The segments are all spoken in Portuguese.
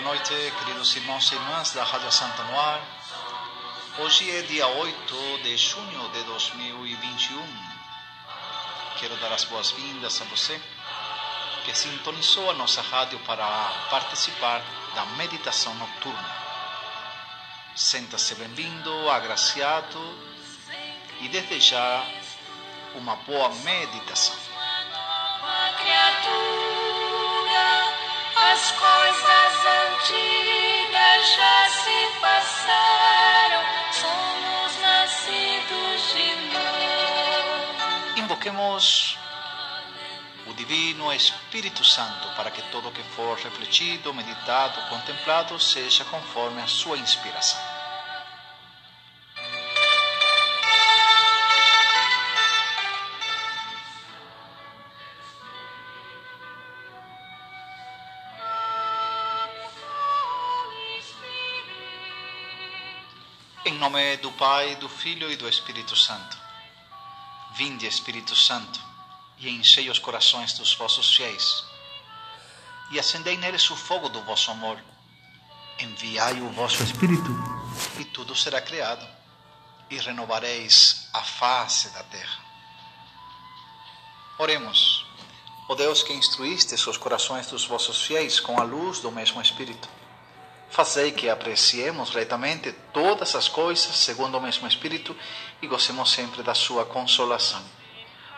Boa noite, queridos irmãos e irmãs da Rádio Santa Noir. Hoje é dia 8 de junho de 2021. Quero dar as boas-vindas a você que sintonizou a nossa rádio para participar da meditação noturna. Senta-se bem-vindo, agraciado e desde já uma boa meditação. As coisas antigas já se passaram, somos nascidos de novo. Invoquemos o Divino Espírito Santo para que todo que for refletido, meditado, contemplado seja conforme a sua inspiração. Em nome do Pai, do Filho e do Espírito Santo. Vinde, Espírito Santo, e enchei os corações dos vossos fiéis, e acendei neles o fogo do vosso amor. Enviai o vosso Espírito, e tudo será criado, e renovareis a face da terra. Oremos. Ó Deus que instruístes os corações dos vossos fiéis com a luz do mesmo Espírito, Fazei que apreciemos retamente todas as coisas segundo o mesmo Espírito e gozemos sempre da sua consolação.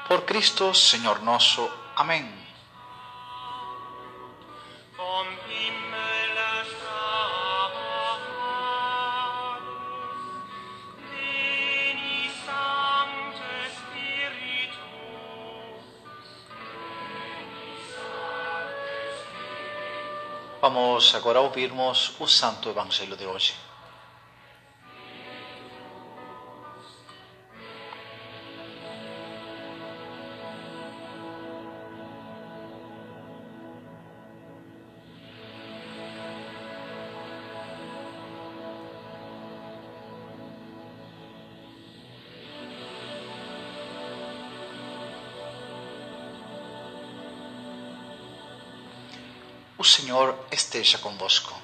Por Cristo, Senhor nosso. Amém. Vamos agora ouvirmos o Santo Evangelho de hoje. O Senhor esteja convosco.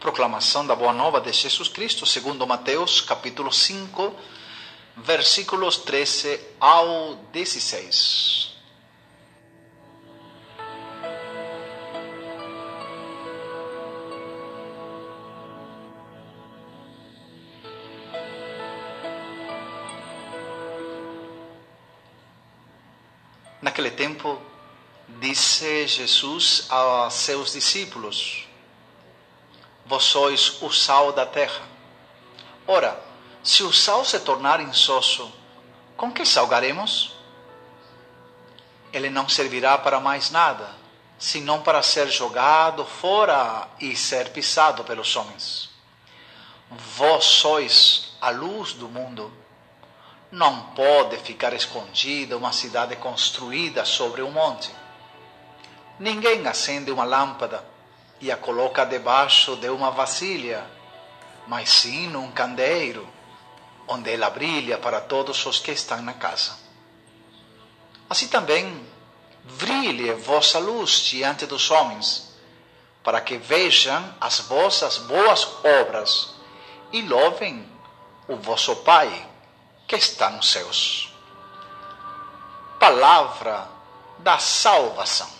Proclamação da Boa Nova de Jesus Cristo, segundo Mateus, capítulo 5, versículos 13 ao 16. Naquele tempo, disse Jesus a seus discípulos: Vós sois o sal da terra. Ora, se o sal se tornar insosso, com que salgaremos? Ele não servirá para mais nada, senão para ser jogado fora e ser pisado pelos homens. Vós sois a luz do mundo. Não pode ficar escondida uma cidade construída sobre um monte. Ninguém acende uma lâmpada e a coloca debaixo de uma vasilha, mas sim num candeeiro, onde ela brilha para todos os que estão na casa. Assim também, brilhe vossa luz diante dos homens, para que vejam as vossas boas obras e louvem o vosso Pai que está nos céus. Palavra da salvação.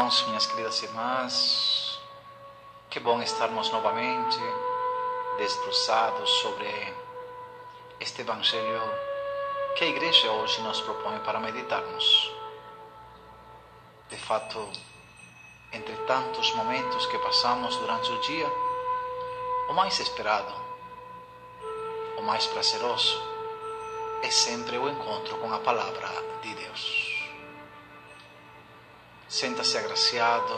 Irmãos, minhas queridas irmãs, que bom estarmos novamente desbruçados sobre este Evangelho que a Igreja hoje nos propõe para meditarmos. De fato, entre tantos momentos que passamos durante o dia, o mais esperado, o mais prazeroso, é sempre o encontro com a palavra de Deus. Senta-se agraciado,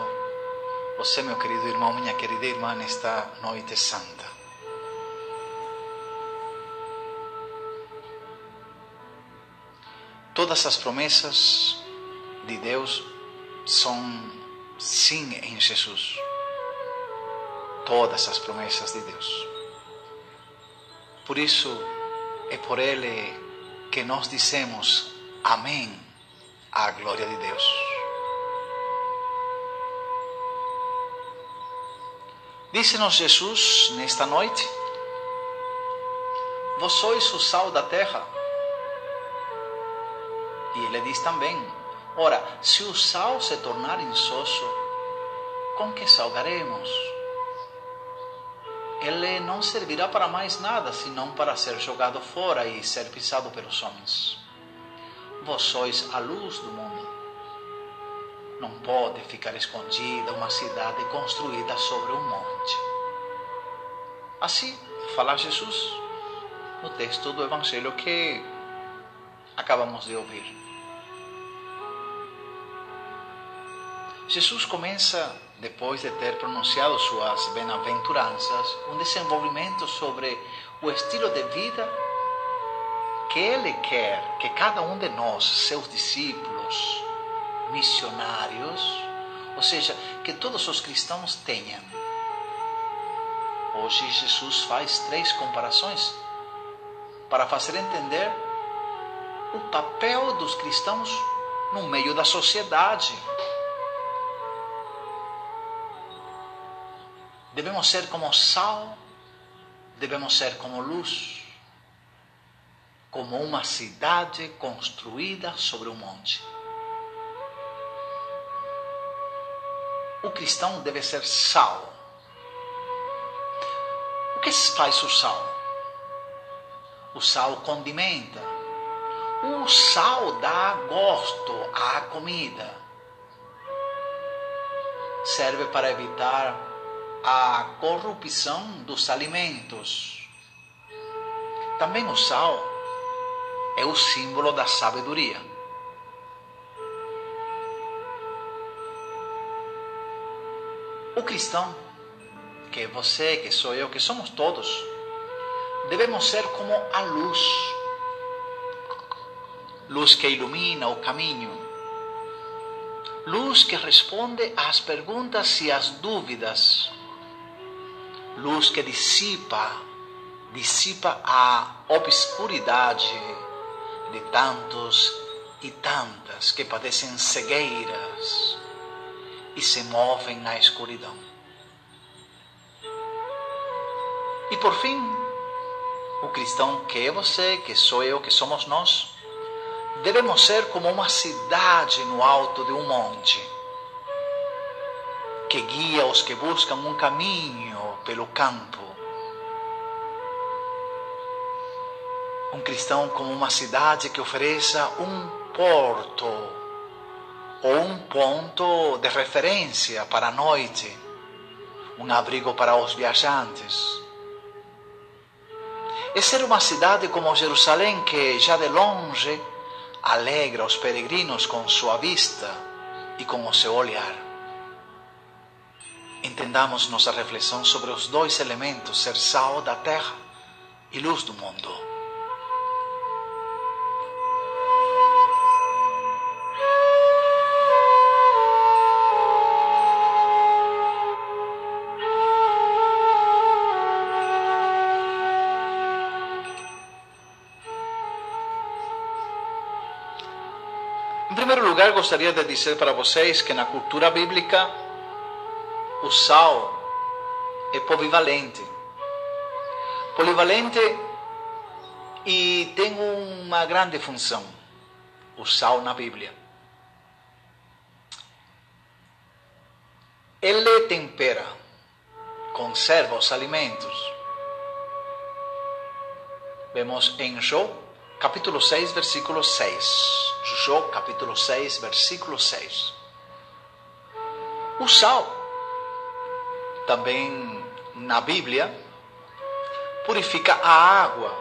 você, meu querido irmão, minha querida irmã, nesta noite santa. Todas as promessas de Deus são sim em Jesus. Todas as promessas de Deus. Por isso, é por Ele que nós dizemos Amém à glória de Deus. Disse-nos Jesus nesta noite: Vós sois o sal da terra. E ele diz também: Ora, se o sal se tornar insosso, com que salgaremos? Ele não servirá para mais nada, senão para ser jogado fora e ser pisado pelos homens. Vós sois a luz do mundo. Não pode ficar escondida uma cidade construída sobre um monte. Assim fala Jesus no texto do Evangelho que acabamos de ouvir. Jesus começa, depois de ter pronunciado suas bem-aventuranças, um desenvolvimento sobre o estilo de vida que Ele quer que cada um de nós, seus discípulos, missionários, ou seja, que todos os cristãos tenham. Hoje Jesus faz três comparações para fazer entender o papel dos cristãos no meio da sociedade. Devemos ser como sal, devemos ser como luz, como uma cidade construída sobre um monte. O cristão deve ser sal. O que faz o sal? O sal condimenta. O sal dá gosto à comida. Serve para evitar a corrupção dos alimentos. Também o sal é o símbolo da sabedoria. O cristão, que é você, que sou eu, que somos todos, devemos ser como a luz. Luz que ilumina o caminho. Luz que responde às perguntas e às dúvidas. Luz que dissipa, dissipa a obscuridade de tantos e tantas que padecem cegueiras e se movem na escuridão. E por fim, o cristão que é você, que sou eu, que somos nós, devemos ser como uma cidade no alto de um monte, que guia os que buscam um caminho pelo campo. Um cristão como uma cidade que ofereça um porto ou um ponto de referência para a noite, um abrigo para os viajantes. É ser uma cidade como Jerusalém que já de longe alegra os peregrinos com sua vista e com o seu olhar. Entendamos nossa reflexão sobre os dois elementos, ser sal da terra e luz do mundo. Gostaria de dizer para vocês que na cultura bíblica o sal é polivalente. Polivalente e tem uma grande função, o sal na Bíblia. ele tempera, conserva os alimentos. Vemos em Jó, capítulo 6, versículo 6. Jó, capítulo 6, versículo 6. O sal, também na Bíblia, purifica a água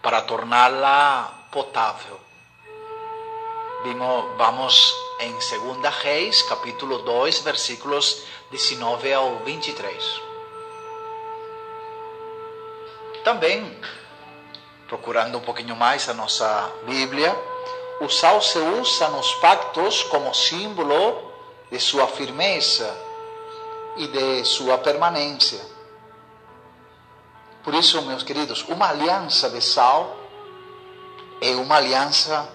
para torná-la potável. Vamos em 2 Reis, capítulo 2, versículos 19 ao 23. Também, procurando um pouquinho mais a nossa Bíblia, o sal se usa nos pactos como símbolo de sua firmeza e de sua permanência. Por isso, meus queridos, uma aliança de sal é uma aliança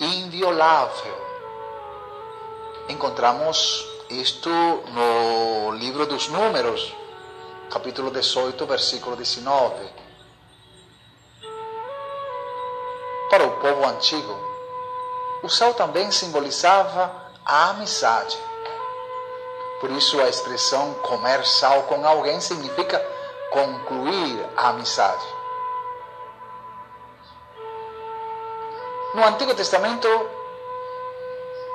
inviolável. Encontramos isto no livro dos Números, capítulo 18, versículo 19. Para o povo antigo, o sal também simbolizava a amizade. Por isso, a expressão comer sal com alguém significa concluir a amizade. No Antigo Testamento,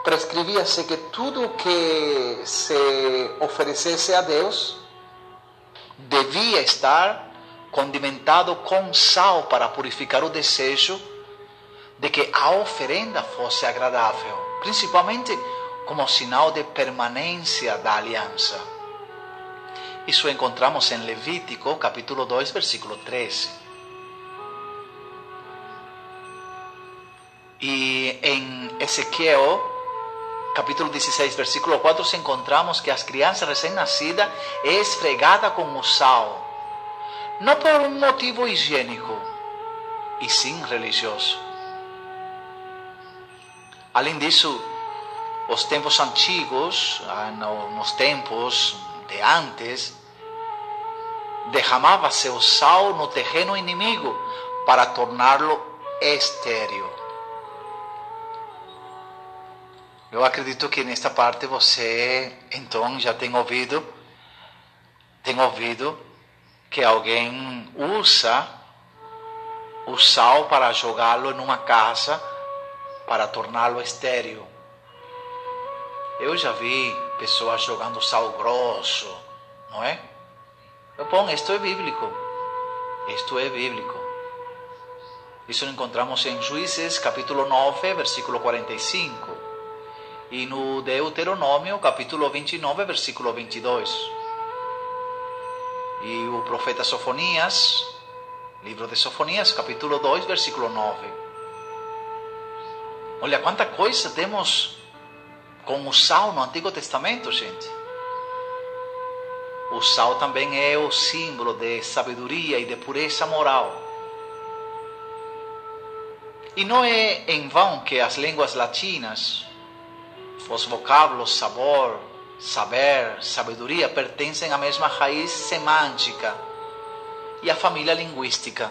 prescrevia-se que tudo que se oferecesse a Deus devia estar condimentado com sal para purificar o desejo de que a oferenda fosse agradável, principalmente como sinal de permanência da aliança. Isso encontramos em Levítico, capítulo 2, versículo 13. E em Ezequiel, capítulo 16, versículo 4, encontramos que as crianças recém-nascidas é esfregada com o sal, não por um motivo higiênico, e sim religioso. Além disso, os tempos antigos, nos tempos de antes, derramava-se o sal no terreno inimigo para torná-lo estéril. Eu acredito que nesta parte você então já tem ouvido, tem ouvido que alguém usa o sal para jogá-lo numa casa para torná-lo estéril. Eu já vi pessoas jogando sal grosso, não é? Bom, isto é bíblico. Isto é bíblico. Isso encontramos em Juízes, capítulo 9, versículo 45. E no Deuteronômio, capítulo 29, versículo 22. E o profeta Sofonias, livro de Sofonias, capítulo 2, versículo 9. Olha quanta coisa temos com o sal no Antigo Testamento, gente. O sal também é o símbolo de sabedoria e de pureza moral. E não é em vão que as línguas latinas, os vocábulos sabor, saber, sabedoria pertencem à mesma raiz semântica e à família linguística.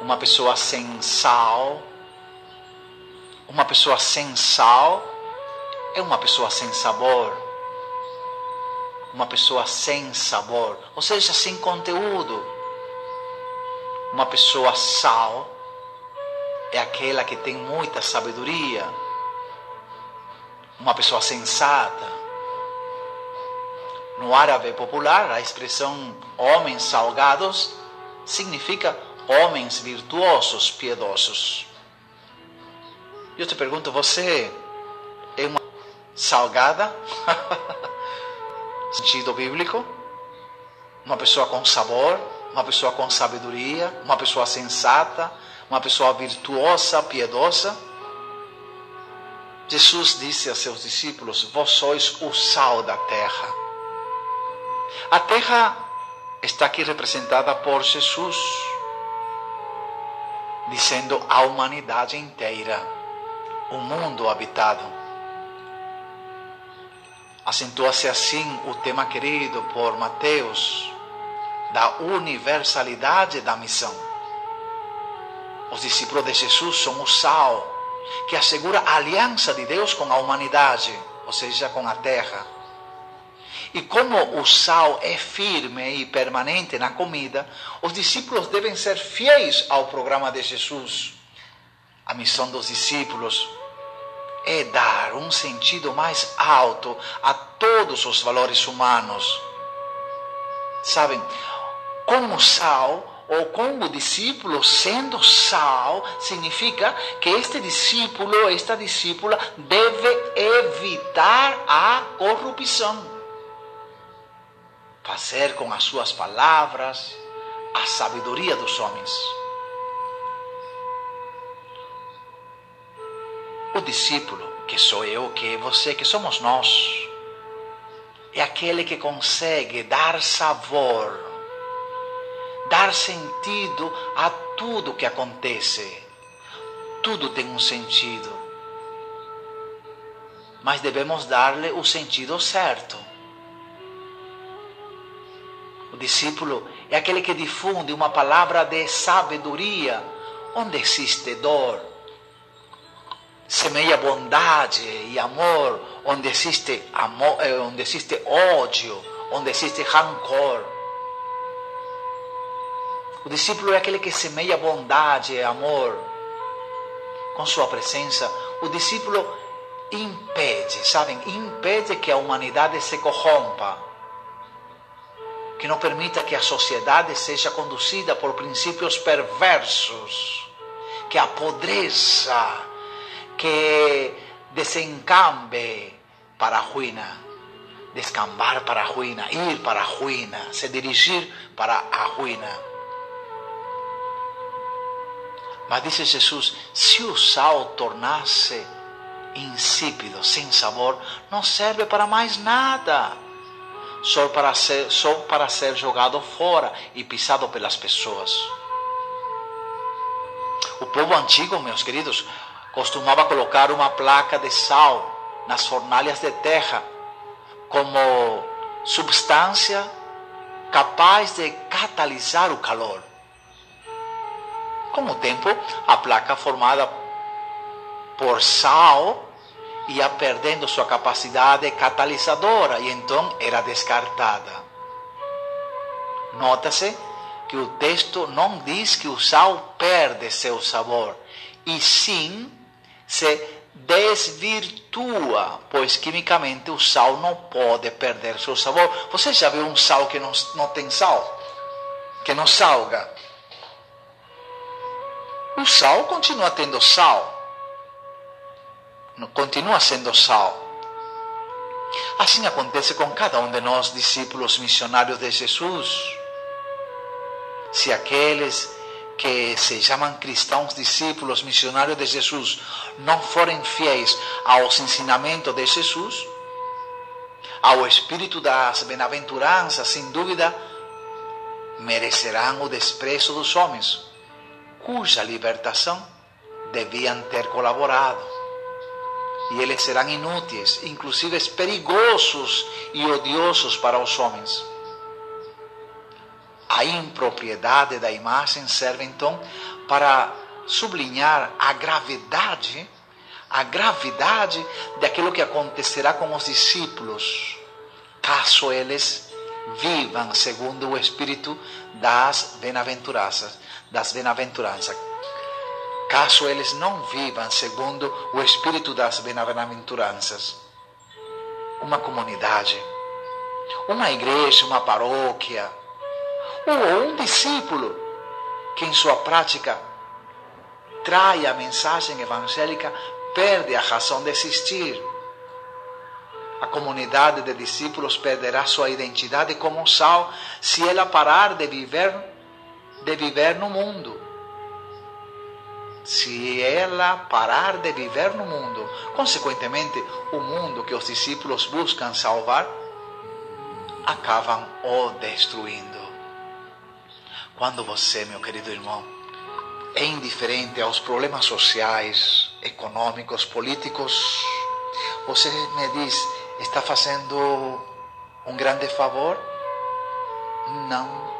Uma pessoa sem sal uma pessoa sem sal é uma pessoa sem sabor. Uma pessoa sem sabor, ou seja, sem conteúdo. Uma pessoa sal é aquela que tem muita sabedoria. Uma pessoa sensata. No árabe popular, a expressão homens salgados significa homens virtuosos, piedosos. Eu te pergunto, você é uma salgada? Sentido bíblico? Uma pessoa com sabor? Uma pessoa com sabedoria? Uma pessoa sensata? Uma pessoa virtuosa, piedosa? Jesus disse a seus discípulos: Vós sois o sal da terra. A terra está aqui representada por Jesus, dizendo a humanidade inteira o mundo habitado. Acentua-se assim o tema querido por Mateus da universalidade da missão. Os discípulos de Jesus são o sal que assegura a aliança de Deus com a humanidade, ou seja, com a terra. E como o sal é firme e permanente na comida, os discípulos devem ser fiéis ao programa de Jesus. A missão dos discípulos é dar um sentido mais alto a todos os valores humanos. Sabem, como sal ou como discípulo, sendo sal, significa que este discípulo, esta discípula, deve evitar a corrupção fazer com as suas palavras a sabedoria dos homens. O discípulo, que sou eu, que é você, que somos nós, é aquele que consegue dar sabor, dar sentido a tudo que acontece. Tudo tem um sentido. Mas devemos dar-lhe o sentido certo. O discípulo é aquele que difunde uma palavra de sabedoria onde existe dor. Semeia bondade e amor onde existe, amor, eh, onde existe ódio, onde existe rancor. O discípulo é aquele que semeia bondade e amor com sua presença. O discípulo impede, sabem, impede que a humanidade se corrompa que não permita que a sociedade seja conduzida por princípios perversos, que apodreça, que desencambe para a ruína, descambar para a ruína, ir para a ruína, se dirigir para a ruína. Mas disse Jesus: se o sal tornasse insípido, sem sabor, não serve para mais nada só para ser, só para ser jogado fora e pisado pelas pessoas. O povo antigo, meus queridos, costumava colocar uma placa de sal nas fornalhas de terra como substância capaz de catalisar o calor. Com o tempo, a placa formada por sal ia perdendo sua capacidade catalisadora e então era descartada. Nota-se que o texto não diz que o sal perde seu sabor, e sim se desvirtua, pois quimicamente o sal não pode perder seu sabor. Você já viu um sal que não, não tem sal? Que não salga? O sal continua tendo sal continua sendo sal. Assim acontece com cada um de nós, discípulos missionários de Jesus. Se aqueles que se chamam cristãos discípulos missionários de Jesus não forem fiéis aos ensinamentos de Jesus, ao espírito das bem-aventuranças, sem dúvida, merecerão o desprezo dos homens, cuja libertação deviam ter colaborado e eles serão inúteis, inclusive perigosos e odiosos para os homens. A impropriedade da imagem serve então para sublinhar a gravidade, a gravidade daquilo que acontecerá com os discípulos, caso eles vivam segundo o espírito das bem-aventuranças, das bem-aventuranças caso eles não vivam segundo o espírito das bem-aventuranças. Uma comunidade, uma igreja, uma paróquia, ou um discípulo que em sua prática trai a mensagem evangélica perde a razão de existir. A comunidade de discípulos perderá sua identidade como sal se ela parar de viver de viver no mundo se ela parar de viver no mundo. Consequentemente, o mundo que os discípulos buscam salvar, acabam o destruindo. Quando você, meu querido irmão, é indiferente aos problemas sociais, econômicos, políticos, você me diz, está fazendo um grande favor? Não.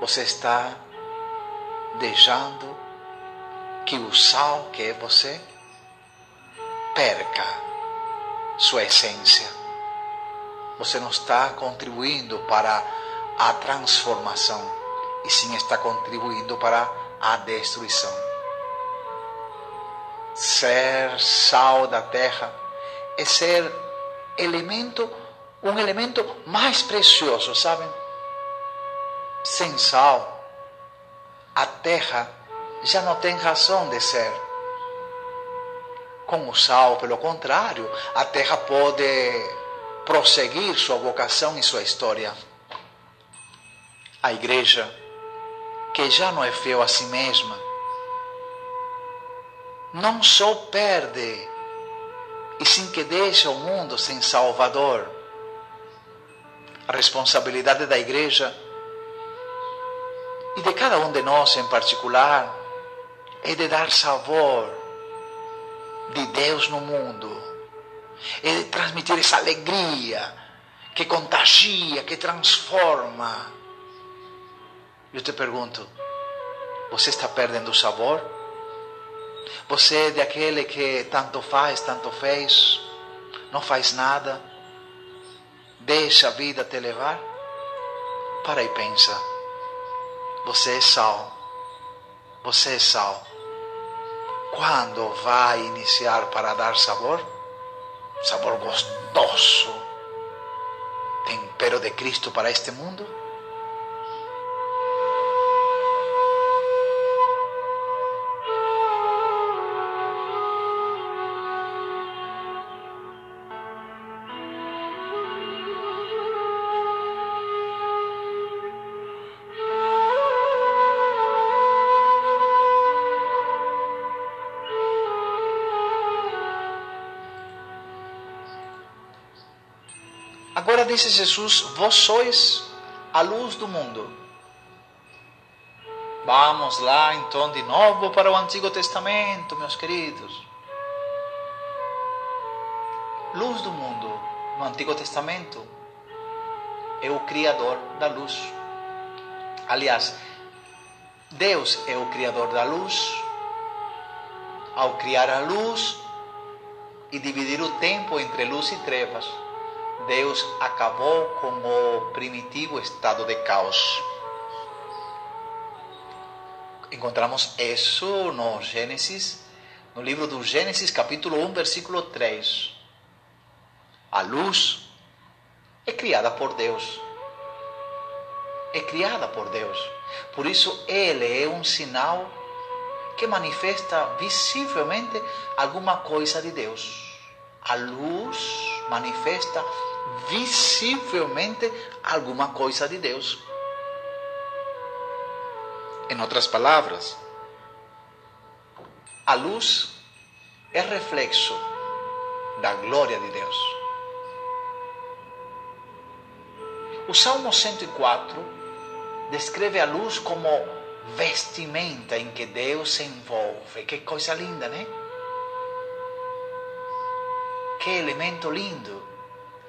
Você está deixando que o sal, que é você, perca sua essência. Você não está contribuindo para a transformação, e sim está contribuindo para a destruição. Ser sal da terra é ser elemento, um elemento mais precioso, sabem? Sem sal, a terra já não tem razão de ser. Com o sal, pelo contrário, a terra pode prosseguir sua vocação e sua história. A igreja, que já não é fiel a si mesma, não só perde, e sim que deixa o mundo sem Salvador. A responsabilidade da igreja e de cada um de nós em particular é de dar sabor de Deus no mundo, é de transmitir essa alegria que contagia, que transforma. Eu te pergunto, você está perdendo o sabor? Você é daquele que tanto faz, tanto fez, não faz nada, deixa a vida te levar? Para e pensa. Você é sal. Você é sal. Quando vai iniciar para dar sabor? Sabor gostoso. Tempero de Cristo para este mundo? Disse Jesus: Vós sois a luz do mundo. Vamos lá então de novo para o Antigo Testamento, meus queridos. Luz do mundo no Antigo Testamento é o Criador da luz. Aliás, Deus é o Criador da luz. Ao criar a luz e dividir o tempo entre luz e trevas, Deus acabou com o primitivo estado de caos. Encontramos isso no Gênesis, no livro do Gênesis, capítulo 1, versículo 3. A luz é criada por Deus. É criada por Deus. Por isso, ele é um sinal que manifesta visivelmente alguma coisa de Deus. A luz manifesta visivelmente alguma coisa de Deus. Em outras palavras, a luz é reflexo da glória de Deus. O Salmo 104 descreve a luz como vestimenta em que Deus se envolve. Que coisa linda, né? Que elemento lindo.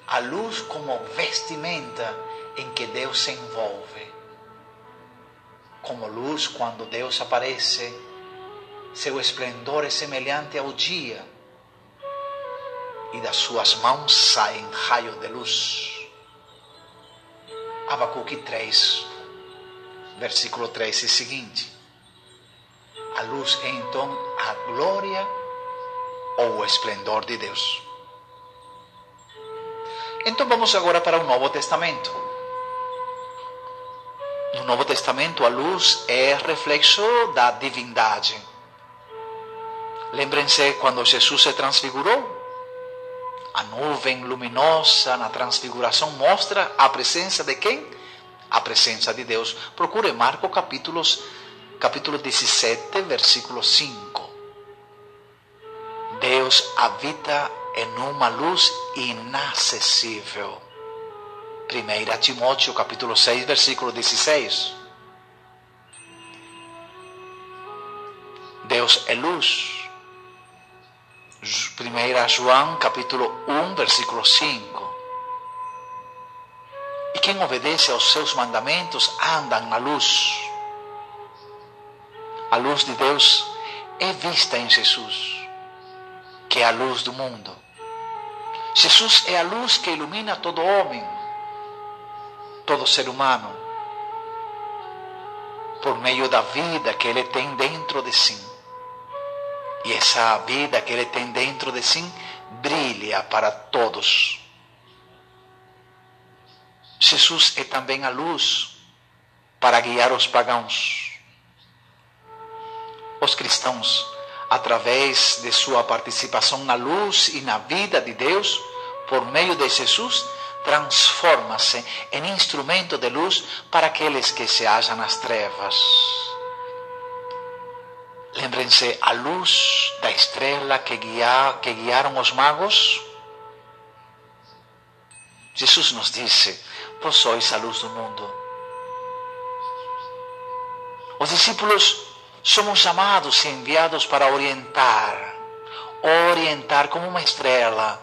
A luz como vestimenta em que Deus se envolve. Como luz, quando Deus aparece, seu esplendor é semelhante ao dia, e das suas mãos saem raios de luz. Abacuque 3, versículo 3 e seguinte. A luz é então a glória ou o esplendor de Deus. Então vamos agora para o Novo Testamento. No Novo Testamento, a luz é reflexo da divindade. Lembrem-se quando Jesus se transfigurou? A nuvem luminosa na transfiguração mostra a presença de quem? A presença de Deus. Procure Marcos capítulos, capítulo 17, versículo 5. Deus habita em uma luz inacessível. 1 Timóteo capítulo 6, versículo 16. Deus é luz. 1 João capítulo 1, versículo 5. E quem obedece aos seus mandamentos anda na luz. A luz de Deus é vista em Jesus, que é a luz do mundo. Jesus é a luz que ilumina todo homem, todo ser humano, por meio da vida que ele tem dentro de si. E essa vida que ele tem dentro de si brilha para todos. Jesus é também a luz para guiar os pagãos. Os cristãos através de sua participação na luz e na vida de Deus, por meio de Jesus, transforma-se em instrumento de luz para aqueles que se acham nas trevas. Lembrem-se a luz da estrela que, guia, que guiaram os magos. Jesus nos disse: Vós sois a luz do mundo. Os discípulos somos chamados e enviados para orientar, orientar como uma estrela,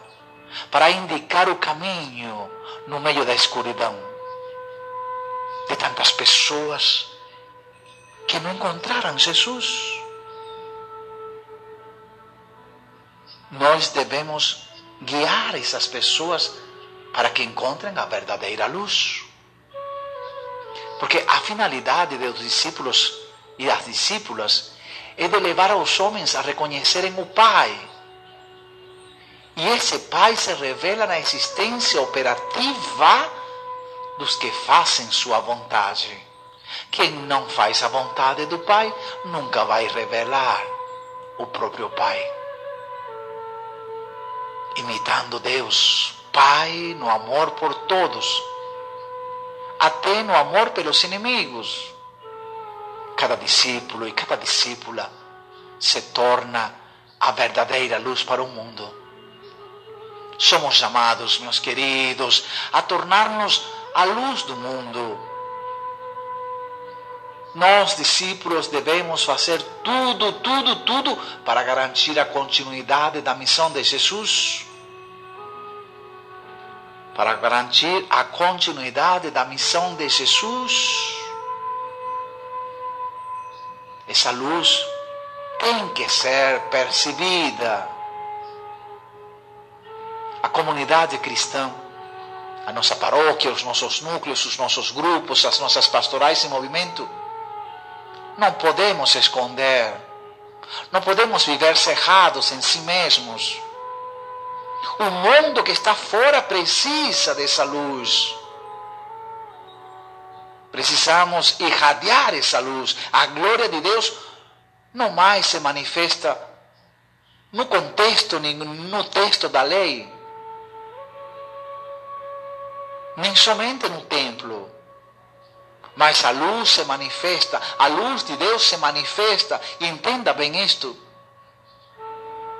para indicar o caminho no meio da escuridão de tantas pessoas que não encontraram Jesus. Nós devemos guiar essas pessoas para que encontrem a verdadeira luz. Porque a finalidade dos discípulos e das discípulas é de levar aos homens a reconhecerem o Pai. E esse Pai se revela na existência operativa dos que fazem sua vontade. Quem não faz a vontade do Pai nunca vai revelar o próprio Pai. Imitando Deus, Pai no amor por todos, até no amor pelos inimigos cada discípulo e cada discípula se torna a verdadeira luz para o mundo. Somos chamados, meus queridos, a tornar-nos a luz do mundo. Nós, discípulos, devemos fazer tudo, tudo, tudo para garantir a continuidade da missão de Jesus. Para garantir a continuidade da missão de Jesus essa luz tem que ser percebida. A comunidade cristã, a nossa paróquia, os nossos núcleos, os nossos grupos, as nossas pastorais em movimento, não podemos esconder, não podemos viver cerrados em si mesmos. O mundo que está fora precisa dessa luz. Precisamos irradiar essa luz. A glória de Deus não mais se manifesta no contexto, nem no texto da lei, nem somente no templo. Mas a luz se manifesta, a luz de Deus se manifesta, e entenda bem isto,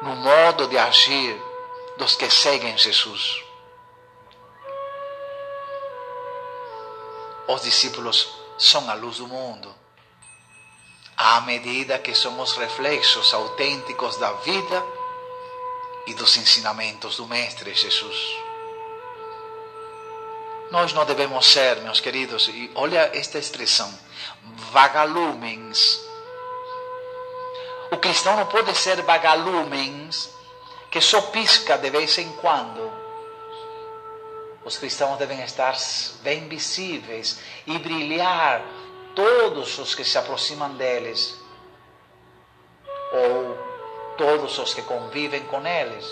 no modo de agir dos que seguem Jesus. Os discípulos são a luz do mundo. À medida que somos reflexos autênticos da vida e dos ensinamentos do Mestre Jesus. Nós não devemos ser, meus queridos, e olha esta expressão, vagalumens. O cristão não pode ser vagalumens que só pisca de vez em quando os cristãos devem estar bem visíveis e brilhar todos os que se aproximam deles ou todos os que convivem com eles.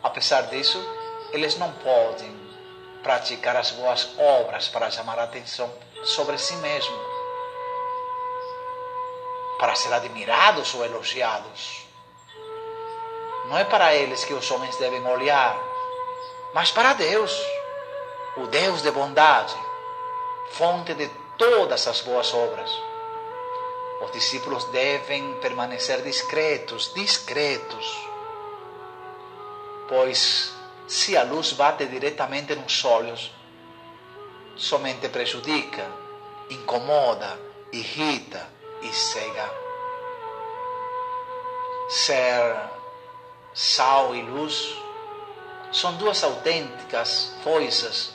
Apesar disso, eles não podem praticar as boas obras para chamar a atenção sobre si mesmo, para ser admirados ou elogiados. Não é para eles que os homens devem olhar, mas para Deus, o Deus de bondade, fonte de todas as boas obras. Os discípulos devem permanecer discretos, discretos, pois se a luz bate diretamente nos olhos, somente prejudica, incomoda, irrita e cega. Ser sal e luz são duas autênticas foices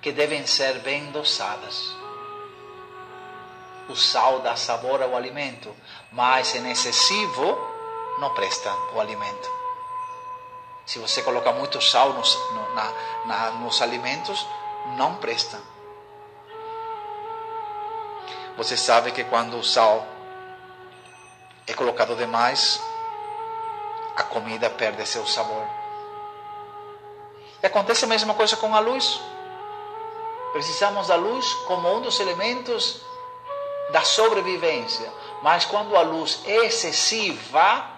que devem ser bem dosadas. O sal dá sabor ao alimento, mas em excessivo não presta o alimento. Se você coloca muito sal nos, no, na, na, nos alimentos, não presta. Você sabe que quando o sal é colocado demais, a comida perde seu sabor. E acontece a mesma coisa com a luz. Precisamos da luz como um dos elementos da sobrevivência. Mas quando a luz é excessiva,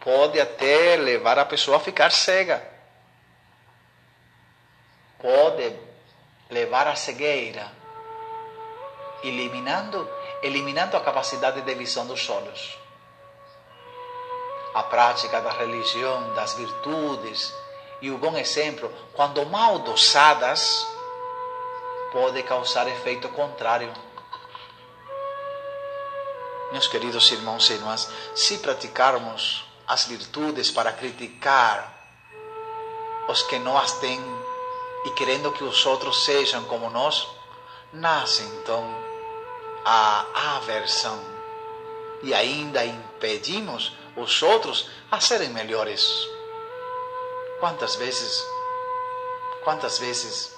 pode até levar a pessoa a ficar cega. Pode levar à cegueira, eliminando, eliminando a capacidade de visão dos olhos. A prática da religião, das virtudes e o bom exemplo, quando mal dosadas, pode causar efeito contrário. Meus queridos irmãos e irmãs, se praticarmos as virtudes para criticar os que não as têm e querendo que os outros sejam como nós, nasce então a aversão e ainda impedimos os outros a serem melhores. Quantas vezes, quantas vezes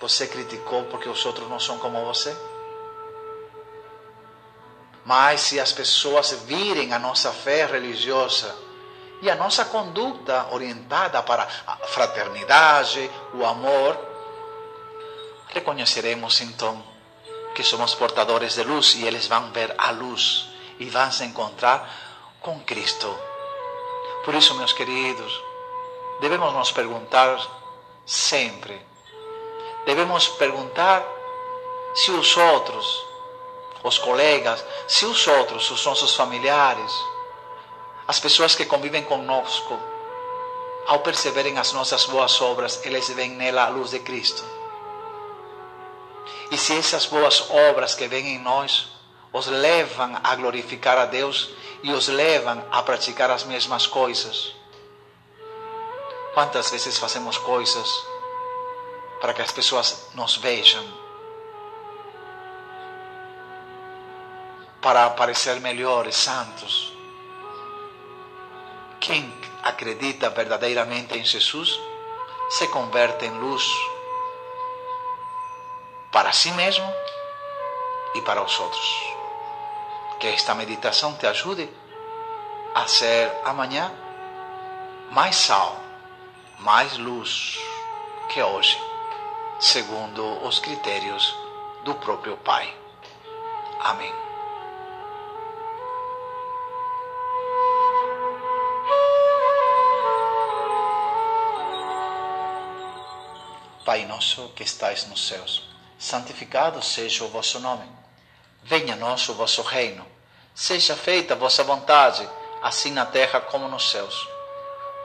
você criticou porque os outros não são como você? Mas se as pessoas virem a nossa fé religiosa e a nossa conduta orientada para a fraternidade, o amor, reconheceremos então que somos portadores de luz e eles vão ver a luz e vão se encontrar com Cristo. Por isso, meus queridos, devemos nos perguntar sempre, devemos perguntar se os outros os colegas, se os outros, os nossos familiares, as pessoas que convivem conosco, ao perceberem as nossas boas obras, eles veem nela a luz de Cristo. E se essas boas obras que vêm em nós os levam a glorificar a Deus e os levam a praticar as mesmas coisas. Quantas vezes fazemos coisas para que as pessoas nos vejam? para parecer melhores, santos. Quem acredita verdadeiramente em Jesus se converte em luz para si mesmo e para os outros. Que esta meditação te ajude a ser amanhã mais sal, mais luz que hoje, segundo os critérios do próprio Pai. Amém. Pai nosso que estais nos céus, santificado seja o vosso nome. Venha a nós o vosso reino. Seja feita a vossa vontade, assim na terra como nos céus.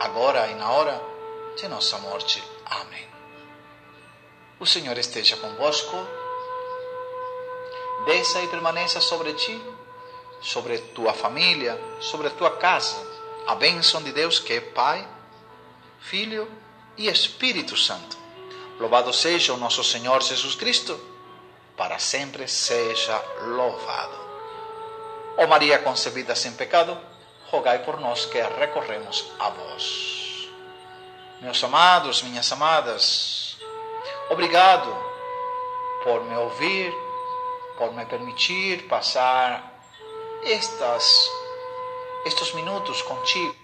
agora e na hora de nossa morte. Amém. O Senhor esteja convosco, desça e permaneça sobre ti, sobre tua família, sobre tua casa. A bênção de Deus, que é Pai, Filho e Espírito Santo Louvado seja o nosso Senhor Jesus Cristo, para sempre seja louvado. Ó Maria concebida sem pecado, rogai por nós que recorremos a vós. Meus amados, minhas amadas, obrigado por me ouvir, por me permitir passar estas, estes minutos contigo.